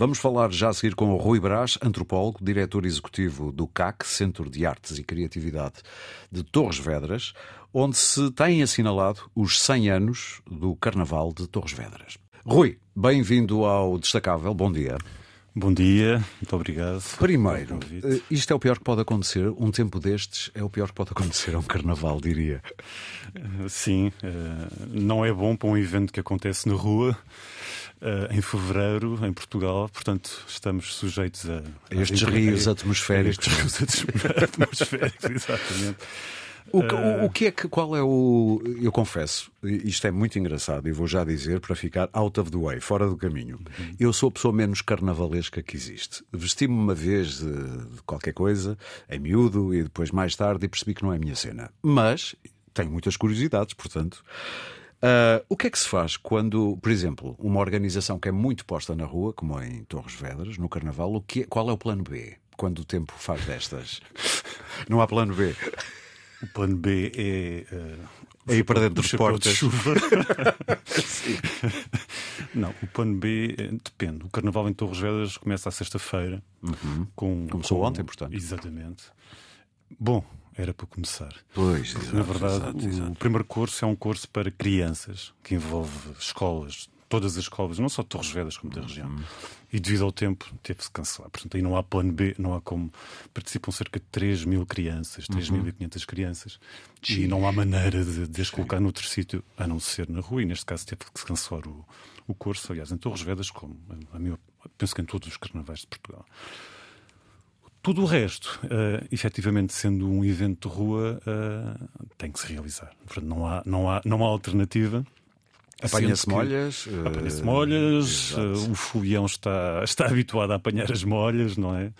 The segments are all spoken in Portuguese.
Vamos falar já a seguir com o Rui Brás, antropólogo, diretor executivo do CAC, Centro de Artes e Criatividade de Torres Vedras, onde se têm assinalado os 100 anos do Carnaval de Torres Vedras. Rui, bem-vindo ao Destacável, bom dia. Bom dia, muito obrigado. Primeiro, eh, isto é o pior que pode acontecer. Um tempo destes é o pior que pode acontecer a um carnaval, diria. Eh, sim, eh, não é bom para um evento que acontece na rua. em fevereiro, em Portugal, portanto, estamos sujeitos a, a estes rios atmosféricos. A estes rios atmosféricos, exatamente. O, o, o, que é que, qual é o. Eu confesso, isto é muito engraçado e vou já dizer para ficar out of the way, fora do caminho. Uhum. Eu sou a pessoa menos carnavalesca que existe. Vesti-me uma vez de, de qualquer coisa, em miúdo, e depois mais tarde e percebi que não é a minha cena. Mas tenho muitas curiosidades, portanto. Uh, o que é que se faz quando, por exemplo, uma organização que é muito posta na rua, como em Torres Vedras, no Carnaval, o que é, qual é o plano B? Quando o tempo faz destas? Não há plano B. O plano B é. Uh, é ir para dentro dos portas. De chuva. Não, o plano B é, depende. O carnaval em Torres Vedras começa à sexta-feira. Uhum. Com, Começou com... ontem, portanto. Exatamente. Bom, era para começar. Pois, exato, Na verdade, exato, exato. o primeiro curso é um curso para crianças, que envolve escolas todas as escolas, não só Torres Vedras como da região. E devido ao tempo, teve-se cancelar. Portanto, aí não há plano B, não há como. Participam cerca de 3 mil crianças, 3.500 uhum. crianças, e não há maneira de, de as colocar noutro sítio a não ser na rua. E neste caso teve que se cancelar o, o curso, aliás, em Torres Vedras, como a, a penso que em todos os carnavais de Portugal. Tudo o resto, uh, efetivamente, sendo um evento de rua, uh, tem que se realizar. Portanto, não há, não há, não há alternativa. Apanha-se molhas. Uh... Apanha-se molhas, uh, o folião está, está habituado a apanhar as molhas, não é?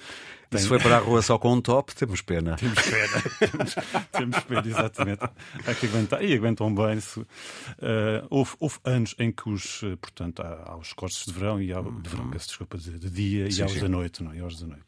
Tem... Se foi para a rua só com um top, temos pena. Temos pena, temos, temos, pena, exatamente. Há que aguentar. E aguentam bem. -se. Uh, houve, houve, anos em que os, portanto, há, há os cortes de verão e há, de verão, peço desculpa, de, de dia sim, e aos sim. da noite, não é? E aos da noite.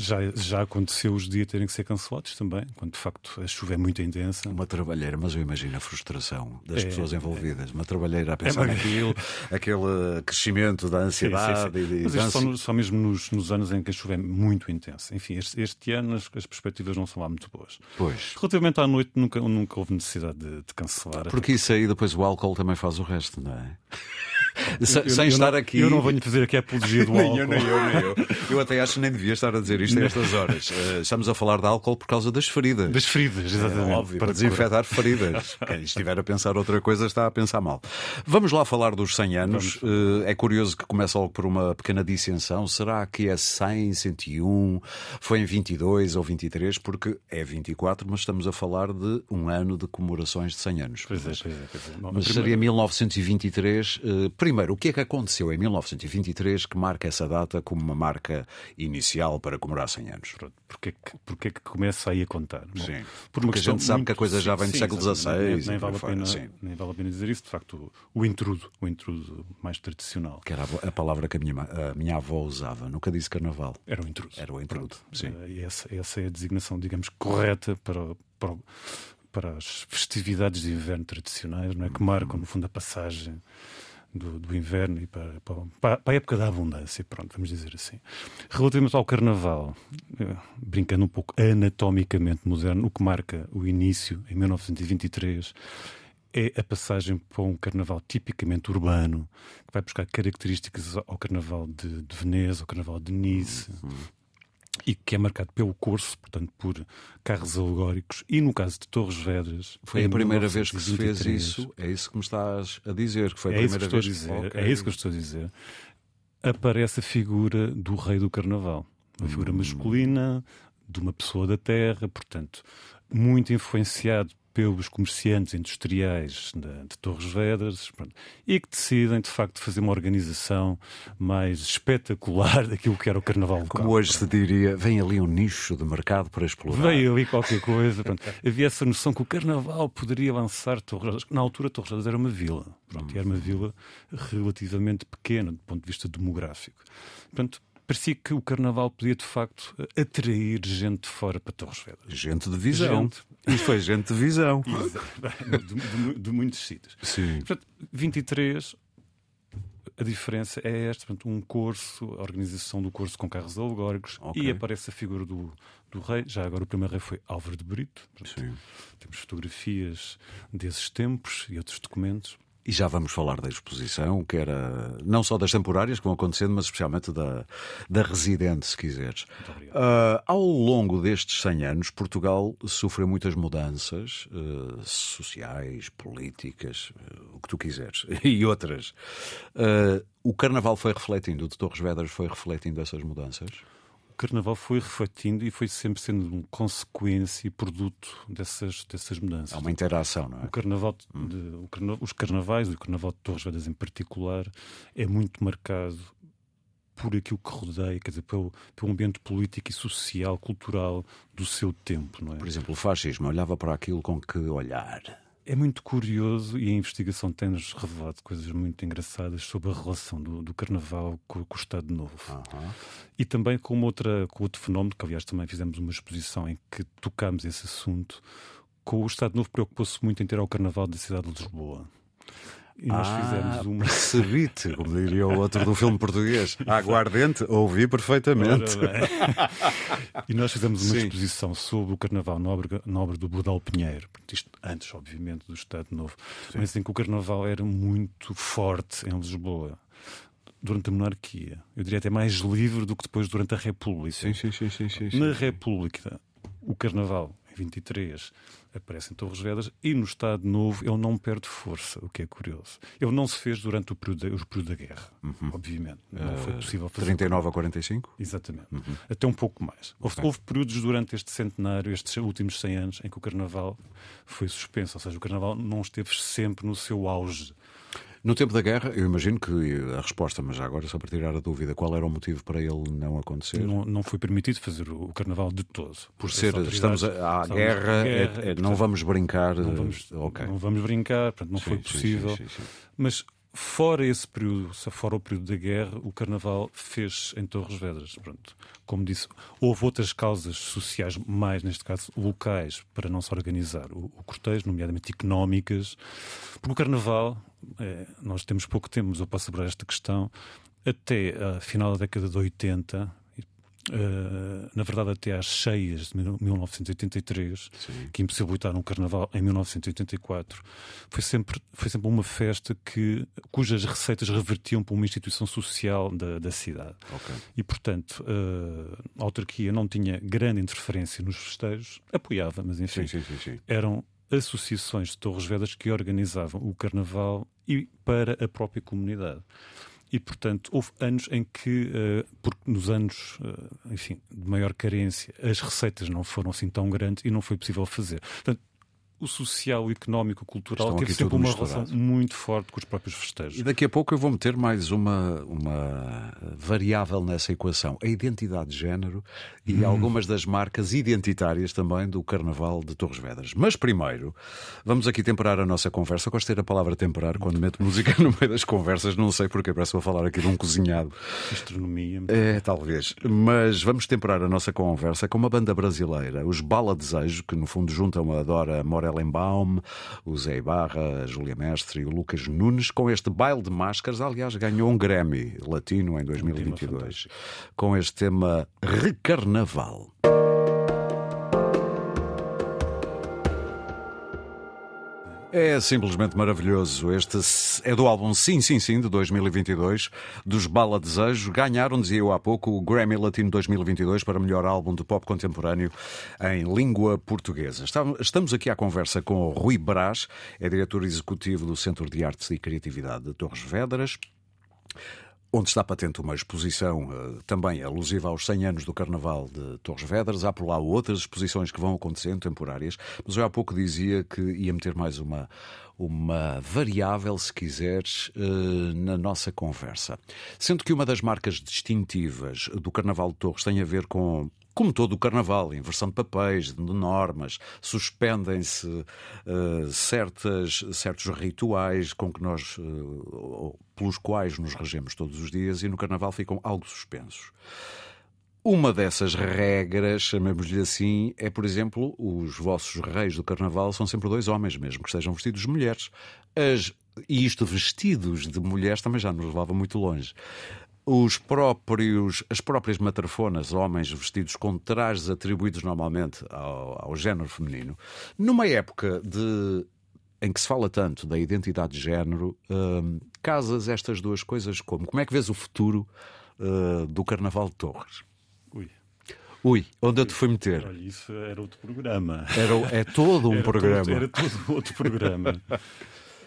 Já, já aconteceu os dias terem que ser cancelados também, quando de facto a chuva é muito intensa. Uma trabalheira, mas eu imagino a frustração das é, pessoas envolvidas. É, uma trabalheira a pensar é, naquilo, aquele crescimento da ansiedade. Sim, sim. E, mas isto só, só, mesmo nos, nos, anos em que a chuva é muito intensa. Enfim, este, este ano as, as, perspectivas não são lá muito boas. Pois. Relativamente à noite, nunca, nunca houve necessidade de, de cancelar. Porque isso aí depois o álcool também faz o resto, não é? Sem, eu, eu estar não, aqui. Eu não venho fazer aqui a apologia do álcool. nem eu, nem eu, nem eu. Eu até acho que nem devia estar a dizer isto a estas horas. Uh, estamos a falar de álcool por causa das feridas. Das feridas, exatamente. É, óbvio, para, para desinfetar feridas. Quem estiver a pensar outra coisa está a pensar mal. Vamos lá falar dos 100 anos. Uh, é curioso que começa logo por uma pequena dissensão. Será que é 100, 101? Foi em 22 ou 23? Porque é 24, mas estamos a falar de um ano de comemorações de 100 anos. Pois é, pois é. Pois é. Bom, mas primeiro... seria 1923. Uh, primeiro, o que é que aconteceu em 1923 que marca essa data como uma marca inicial para comemorar 100 anos? Porquê que, porquê que começa aí a contar? Bom, sim. Por Porque a gente sabe muito... que a coisa já vem sim, do século XVI. Nem, nem, vale a pena, nem vale a pena dizer isso. De facto, o, o intrudo, o intrudo mais tradicional. Que era a, palavra que a minha, a minha avó usava. Nunca disse carnaval. Era o intrudo. Era o intrudo. Pronto. Sim. Uh, e essa, essa é a designação, digamos, correta para, para, para as festividades de inverno tradicionais, não é? que marcam, no fundo, a passagem do, do inverno e para, para, para, a época da abundância, pronto, vamos dizer assim. Relativamente ao carnaval, eh, brincando um pouco anatomicamente moderno, o que marca o início, em 1923, é a passagem para um carnaval tipicamente urbano, que vai buscar características ao carnaval de, de Veneza, ao carnaval de Nice, uhum e que é marcado pelo curso, portanto, por carros alegóricos, e no caso de Torres Vedras. Foi a primeira vez que se fez isso, é isso que me estás a dizer, que foi a é primeira vez que dizer, okay. É isso que eu estou a dizer. Aparece a figura do rei do carnaval, uma figura hum. masculina, de uma pessoa da terra, portanto, muito influenciado pelos comerciantes industriais de, de Torres Vedras pronto, e que decidem, de facto, fazer uma organização mais espetacular daquilo que era o Carnaval local. Como hoje se diria, vem ali um nicho de mercado para explorar. Veio ali qualquer coisa. Pronto. Havia essa noção que o Carnaval poderia lançar Torres Vedras. Na altura, Torres Vedras era uma vila. Pronto, e era uma vila relativamente pequena do ponto de vista demográfico. Portanto, parecia que o Carnaval podia de facto atrair gente de fora para Torres Vedras. Gente de visão. Gente... E foi gente de visão. de, de, de, muitos sítios. Sim. Portanto, 23 a diferença é esta: portanto, um curso, a organização do curso com carros alegóricos okay. e aparece a figura do, do rei. Já agora o primeiro rei foi Álvaro de Brito. Portanto, temos fotografias desses tempos e outros documentos. E já vamos falar da exposição, que era não só das temporárias que vão acontecendo, mas especialmente da, da residente, se quiseres. Uh, ao longo destes 100 anos, Portugal sofreu muitas mudanças uh, sociais, políticas, uh, o que tu quiseres, e outras. o Carnaval foi refletindo, o de Torres Vedras foi refletindo essas mudanças? Carnaval foi refletindo e foi sempre sendo consequência e produto dessas, dessas mudanças. Há uma interação, não é? O carnaval hum. de, o carna, os carnavais, o Carnaval de Torres Vedras em particular, é muito marcado por aquilo que rodeia, quer dizer, pelo, pelo ambiente político e social, cultural do seu tempo, não é? Por exemplo, o fascismo olhava para aquilo com que olhar? É muito curioso e a investigação tem-nos revelado coisas muito engraçadas sobre a relação do, do Carnaval com, com, o Estado Novo. Uhum. E também com, outra, com outro fenómeno, que aliás também fizemos uma exposição em que tocámos esse assunto, com o Estado Novo preocupou-se muito em ter ao Carnaval da cidade de Lisboa. E nós ah, fizemos uma. Percebi-te, como diria o outro do filme português. Aguardente, ouvi perfeitamente. e nós fizemos uma Sim. exposição sobre o Carnaval nobre, nobre do Budal Pinheiro. Isto antes, obviamente, do Estado Novo. Sim. Mas em que o Carnaval era muito forte em Lisboa durante a monarquia. Eu diria até mais livre do que depois durante a República. Sim, sim, sim, sim, sim, Na República, o Carnaval, 23, aparece em Torres Vedras e no Estado Novo ele não perde força, o que é curioso. Ele não se fez durante o período da, o período da guerra, uhum. obviamente. Não uh, foi possível fazer. 39 a 45? Exatamente. Uhum. Até um pouco mais. Houve, okay. houve, períodos durante este centenário, estes últimos 100 anos, em que o Carnaval foi suspenso, ou seja, o Carnaval não esteve sempre no seu auge. No tempo da guerra, eu imagino que a resposta, mas já agora, só para tirar a dúvida, qual era o motivo para ele não acontecer? Não, não foi permitido fazer o, carnaval de todo. Por ser, estamos à guerra, guerra é, é, não vamos brincar. Não vamos, okay. não vamos brincar, portanto, não sim, foi possível. Sim, sim, mas Fora esse período, fora o período da guerra, o Carnaval fez em Torres Vedras. Pronto. Como disse, houve outras causas sociais, mais neste caso locais, para não se organizar o, o cortejo, nomeadamente económicas, porque o Carnaval, é, nós temos pouco tempo, mas eu posso abrir esta questão, até a final da década de 80, Uh, na verdade, até às cheias de 1983, Sim. que impossibilitaram o Carnaval em 1984, foi sempre, foi sempre uma festa que, cujas receitas revertiam para uma instituição social da, da cidade. Okay. E, portanto, uh, a autarquia não tinha grande interferência nos festejos, apoiava, mas enfim, sim, sim, eram associações de Torres Vedras que organizavam o Carnaval e para a própria comunidade. E, portanto, houve anos em que, uh, porque nos anos, uh, enfim, de maior carência, as receitas não foram assim tão grandes e não foi possível fazer. Portanto, o social, o económico, o cultural Estão teve sempre uma misturado. relação muito forte com os próprios festejos. E daqui a pouco eu vou meter mais uma, uma variável nessa equação: a identidade de género e hum. algumas das marcas identitárias também do Carnaval de Torres Vedras. Mas primeiro, vamos aqui temperar a nossa conversa. Gosto de ter a palavra temperar quando meto música no meio das conversas, não sei porque, parece que vou falar aqui de um cozinhado. Astronomia. É, talvez. Mas vamos temperar a nossa conversa com uma banda brasileira, os Bala Desejo, que no fundo juntam a Dora Morel Ellenbaum, o Zé Ibarra, a Júlia Mestre e o Lucas Nunes, com este baile de máscaras. Aliás, ganhou um Grammy latino em 2022 com este tema Recarnaval. É simplesmente maravilhoso. Este é do álbum Sim, Sim, Sim, de 2022, dos Bala Desejo. Ganharam, dizia eu há pouco, o Grammy Latino 2022 para melhor álbum de pop contemporâneo em língua portuguesa. Estamos aqui à conversa com o Rui Brás, é diretor executivo do Centro de Artes e Criatividade de Torres Vedras onde está patente uma exposição uh, também alusiva aos 100 anos do Carnaval de Torres Vedras. Há por lá outras exposições que vão acontecendo, temporárias, mas eu há pouco dizia que ia meter mais uma, uma variável, se quiseres, uh, na nossa conversa. Sendo que uma das marcas distintivas do Carnaval de Torres tem a ver com como todo o carnaval, inversão de papéis, de normas, suspendem-se uh, certas, certos rituais com que nós, uh, pelos quais nos regemos todos os dias, e no carnaval ficam algo suspensos. Uma dessas regras, chamemos-lhe assim, é, por exemplo, os vossos reis do carnaval são sempre dois homens, mesmo que estejam vestidos de mulheres. As e isto vestidos de mulheres também já nos levava muito longe. Os próprios, as próprias matrafonas, homens vestidos com trajes atribuídos normalmente ao, ao género feminino, numa época de em que se fala tanto da identidade de género, uh, casas estas duas coisas como? Como é que vês o futuro uh, do Carnaval de Torres? Ui. Ui, onde eu te fui meter? Olha, isso era outro programa. Era, é todo um era programa. Todo, era todo outro programa.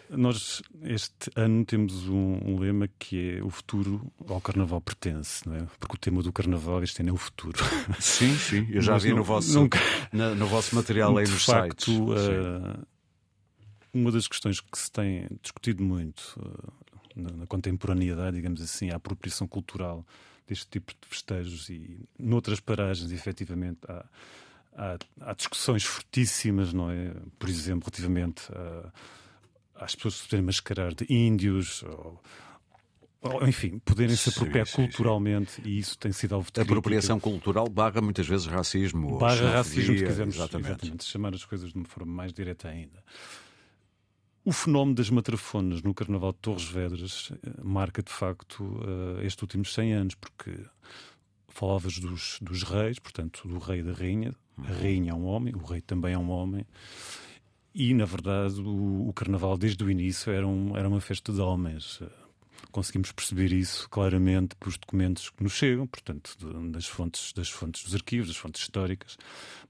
Nós, este ano, temos um, um, lema que é o futuro ao Carnaval pertence, não é? Porque o tema do Carnaval este ano é o futuro. Sim, sim, eu já Mas vi não, no, vosso, nunca... na, no vosso material aí nos facto, sites. Uh, uma das questões que se tem discutido muito uh, na, na, contemporaneidade, digamos assim, a apropriação cultural deste tipo de festejos e noutras paragens, efetivamente, há, há, há discussões fortíssimas, não é? Por exemplo, relativamente a, às pessoas se poderem mascarar de índios ou, ou enfim, poderem se apropriar sim, sim, culturalmente sim. e isso tem sido alvo de Apropriação cultural barra muitas vezes racismo. Barra racismo, se quisermos exatamente. exatamente, chamar as coisas de uma forma mais direta ainda. O fenómeno das matrafonas no Carnaval de Torres Vedras eh, marca de facto eh, estes últimos 100 anos, porque falavas dos, dos reis, portanto, do rei e da rainha. A uhum. rainha é um homem, o rei também é um homem. E, na verdade, o, o Carnaval, desde o início, era, um, era uma festa de homens conseguimos perceber isso claramente pelos documentos que nos chegam, portanto, das, fontes, das fontes dos arquivos, das fontes históricas.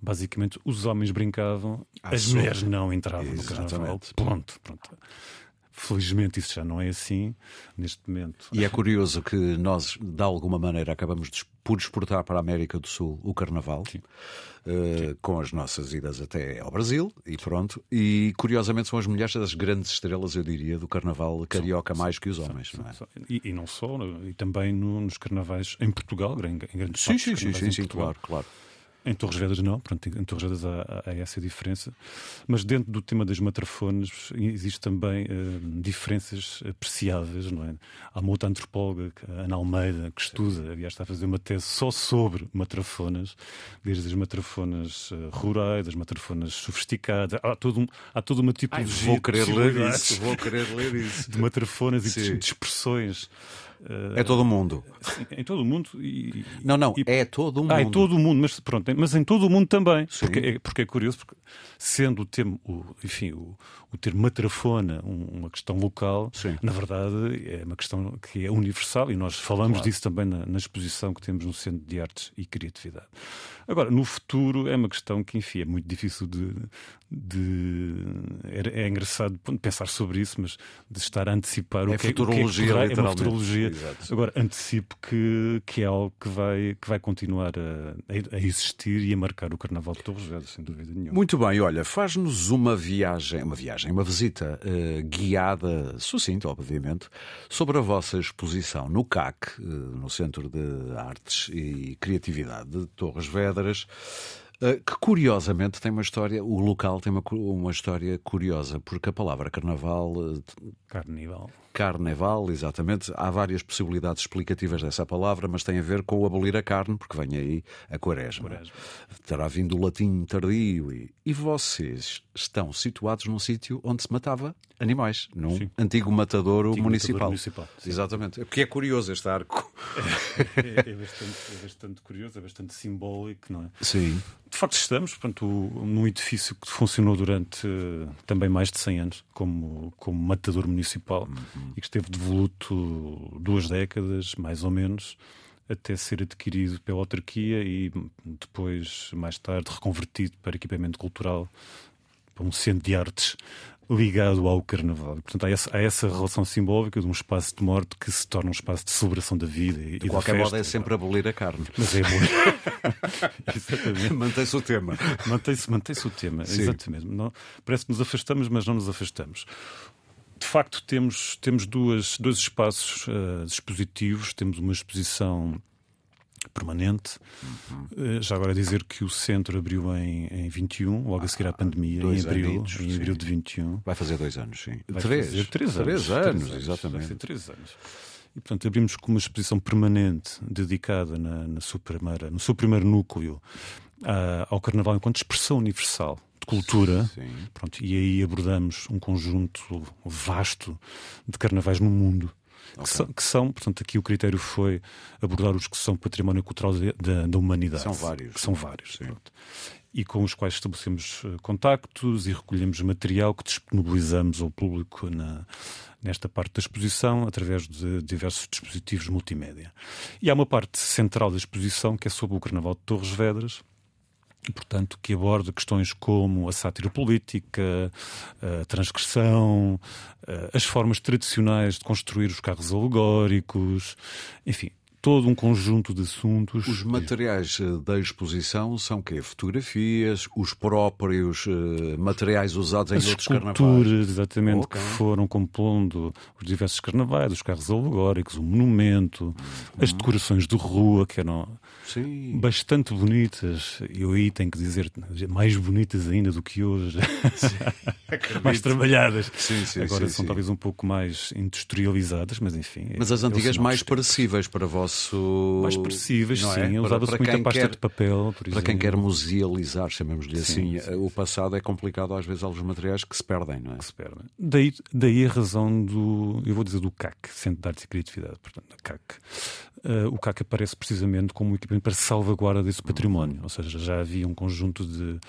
Basicamente, os homens brincavam, ah, as mulheres não entravam Exatamente. no carnaval. Ponto. Pronto. Felizmente isso já não é assim neste momento. E é curioso que nós, de alguma maneira, acabamos de, por exportar para a América do Sul o Carnaval, uh, Sim. com as nossas idas até ao Brasil e pronto. E curiosamente são as mulheres das grandes estrelas, eu diria, do Carnaval carioca mais que os homens. Não é? e, e, não só, e também no, nos carnavais em Portugal, em, em grandes sim, sim, sim, sim, sim, claro, claro. Em Torres Vedras não, pronto, em Torres Vedras há, há, essa diferença. Mas dentro do tema das matrafones existe também uh, diferenças apreciáveis, não é? Há uma outra antropóloga, Ana Almeida, que estuda, aliás está a fazer uma tese só sobre matrafonas, desde as matrafonas uh, rurais, as matrafonas sofisticadas, há, todo um, há toda uma tipologia Ai, vou querer ler isso, vou querer ler isso. De matrafonas e de expressões é todo o mundo. Sim, em todo o mundo. E, não, não, e, é todo o mundo. Ah, é todo o mundo, mas pronto, mas em todo o mundo também. Porque é, porque é curioso, porque sendo o termo, o, enfim, o, o termo matrafona uma questão local, Sim. na verdade é uma questão que é universal e nós falamos claro. disso também na, na, exposição que temos no Centro de Artes e Criatividade. Agora, no futuro é uma questão que, enfim, é muito difícil de. de é, é engraçado pensar sobre isso, mas de estar a antecipar é o que, futurologia, é, o que é, é uma futurologia. Exato. Agora, antecipo que, que é algo que vai, que vai continuar a, a existir e a marcar o Carnaval de Torres Vedras, sem dúvida nenhuma. Muito bem, olha, faz-nos uma viagem, uma viagem, uma visita uh, guiada, sucinta, obviamente, sobre a vossa exposição no CAC, uh, no Centro de Artes e Criatividade de Torres Vedras eh, que curiosamente tem uma história, o local tem uma, uma história curiosa, porque a palavra carnaval. Carnival. Carnaval, exatamente. Há várias possibilidades explicativas dessa palavra, mas tem a ver com o abolir a carne, porque vem aí a quaresma. quaresma. Terá vindo o latim tardio. E, e vocês estão situados num sítio onde se matava animais, num Sim. antigo matadouro antigo municipal. municipal exatamente. Porque é curioso este arco. É, é, bastante, é bastante curioso, é bastante simbólico, não é? Sim. De facto, estamos portanto, num edifício que funcionou durante uh, também mais de 100 anos como, como matador municipal. Uhum e que esteve devoluto duas décadas, mais ou menos, até ser adquirido pela autarquia e depois, mais tarde, reconvertido para equipamento cultural, para um centro de artes ligado ao carnaval. Portanto, há essa, há essa, relação simbólica de um espaço de morte que se torna um espaço de celebração da vida e, de qualquer modo é sempre abolir a carne. Mas é Exatamente. Mantém-se o tema. Mantém-se mantém o tema, Sim. exatamente. Não, parece que nos afastamos, mas não nos afastamos de facto, temos, temos duas, dois espaços uh, expositivos. Temos uma exposição permanente. Uhum. Uh, já agora dizer que o centro abriu em, em 21, logo a seguir à ah, pandemia, em abril, em abril de 21. Vai fazer dois anos, sim. Vai três. Fazer três anos. Três anos, três anos exatamente. Vai três anos. E, portanto, abrimos com uma exposição permanente dedicada na, na sua primeira, no seu primeiro núcleo ao Carnaval enquanto expressão universal de cultura. Pronto, e aí abordamos um conjunto vasto de carnavais no mundo. Okay. Que, são, que, são, portanto, aqui o critério foi abordar os que são património cultural da, da humanidade. São vários. São vários. E com os quais estabelecemos eh, contactos e recolhemos material que disponibilizamos ao público na, nesta parte da exposição através de diversos dispositivos multimédia. E há uma parte central da exposição que é sobre o Carnaval de Torres Vedras, portanto, que aborda questões como a sátira política, a transgressão, as formas tradicionais de construir os carros alegóricos, enfim, todo um conjunto de assuntos. Os materiais eh, da exposição são quê? Fotografias, os próprios uh, materiais usados em As outros carnavais? exatamente, okay. que foram compondo os diversos carnavais, os carros alegóricos, o monumento, uhum. as decorações de rua, que eram Sim. bastante bonitas. Eu aí tenho que dizer, mais bonitas ainda do que hoje. mais trabalhadas. Sim, sim, Agora sim, são talvez um pouco mais industrializadas, mas enfim. Mas as antigas mais parecíveis para vós mais expressivas, sim. É? Usava-se muita pasta quer, de papel, Para quem quer musealizar, chamemos-lhe assim, sim, o passado é complicado, às vezes, alguns materiais que se perdem, não é? Que se perdem. Daí, daí a razão do, eu vou dizer, do CAC, Centro de Arte e Criatividade, portanto, CAC. Uh, o CAC aparece precisamente como um equipamento para salvaguarda desse património, ou seja, já havia um conjunto de,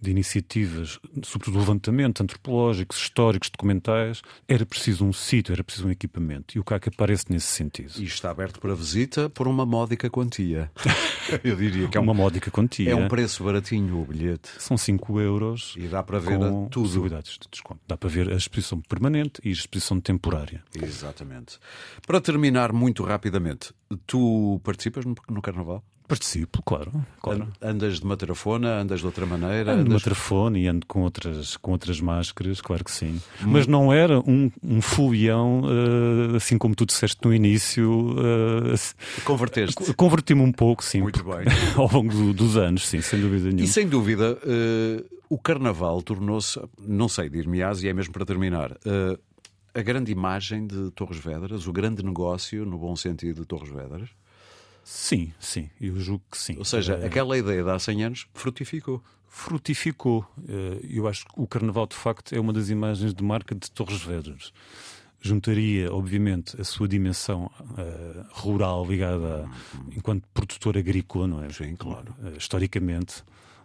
de iniciativas, sobretudo levantamento antropológicos, históricos, documentais, era preciso um sítio, era preciso um equipamento, e o CAC aparece nesse sentido. E está aberto para visita por uma módica quantia. eu diria que é um, uma módica quantia. É um preço baratinho o bilhete. São 5 euros. E dá para ver com tudo. possibilidades de desconto. Dá para ver a exposição permanente e a exposição temporária. Exatamente. Para terminar muito rapidamente, Tu participas no, no Carnaval? Participo, claro, claro. Andas de matrafona, andas de outra maneira? Ando andas... de matrafona e ando com outras, com outras máscaras, claro que sim. Hum. Mas não era um, um folião, uh, assim como tu disseste no início. Uh, Converteste? Converti-me um pouco, sim. Muito bem. ao longo do, dos anos, sim, sem dúvida nenhuma. E sem dúvida, uh, o Carnaval tornou-se, não sei, dir-me-ás, e é mesmo para terminar, a grande imagem de Torres Vedras, o grande negócio, no bom sentido, de Torres Vedras? Sim, sim, eu julgo que sim. Ou seja, é... aquela ideia de há 100 anos frutificou. Frutificou. Eh, eu acho que o Carnaval, de facto, é uma das imagens de marca de Torres Vedras. Juntaria, obviamente, a sua dimensão uh, rural ligada a, enquanto produtor agrícola, não é? Sim, claro. Uh, historicamente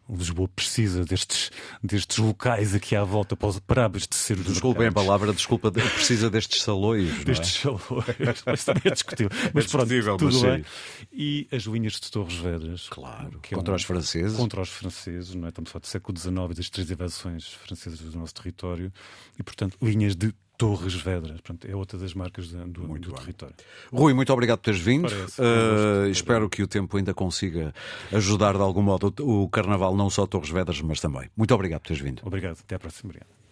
Lisboa precisa destes, destes locais aqui à volta para, para abastecer os Desculpem a palavra, desculpa, precisa destes salões. É? Destes é? salões. Mas também é discutível. Mas é pronto, tudo mas bem. E as linhas de Torres Vedras. Claro. É contra um, os franceses. Contra os franceses, não é? Estamos a falar do século XIX das três invasões francesas do nosso território. E, portanto, linhas de Torres Vedras. Portanto, é outra das marcas do, do território. Rui, muito obrigado por teres vindo. Uh, espero que o tempo ainda consiga ajudar de algum modo o Carnaval, não só Torres Vedras, mas também. Muito obrigado por teres vindo. Obrigado. Até à próxima. Obrigado.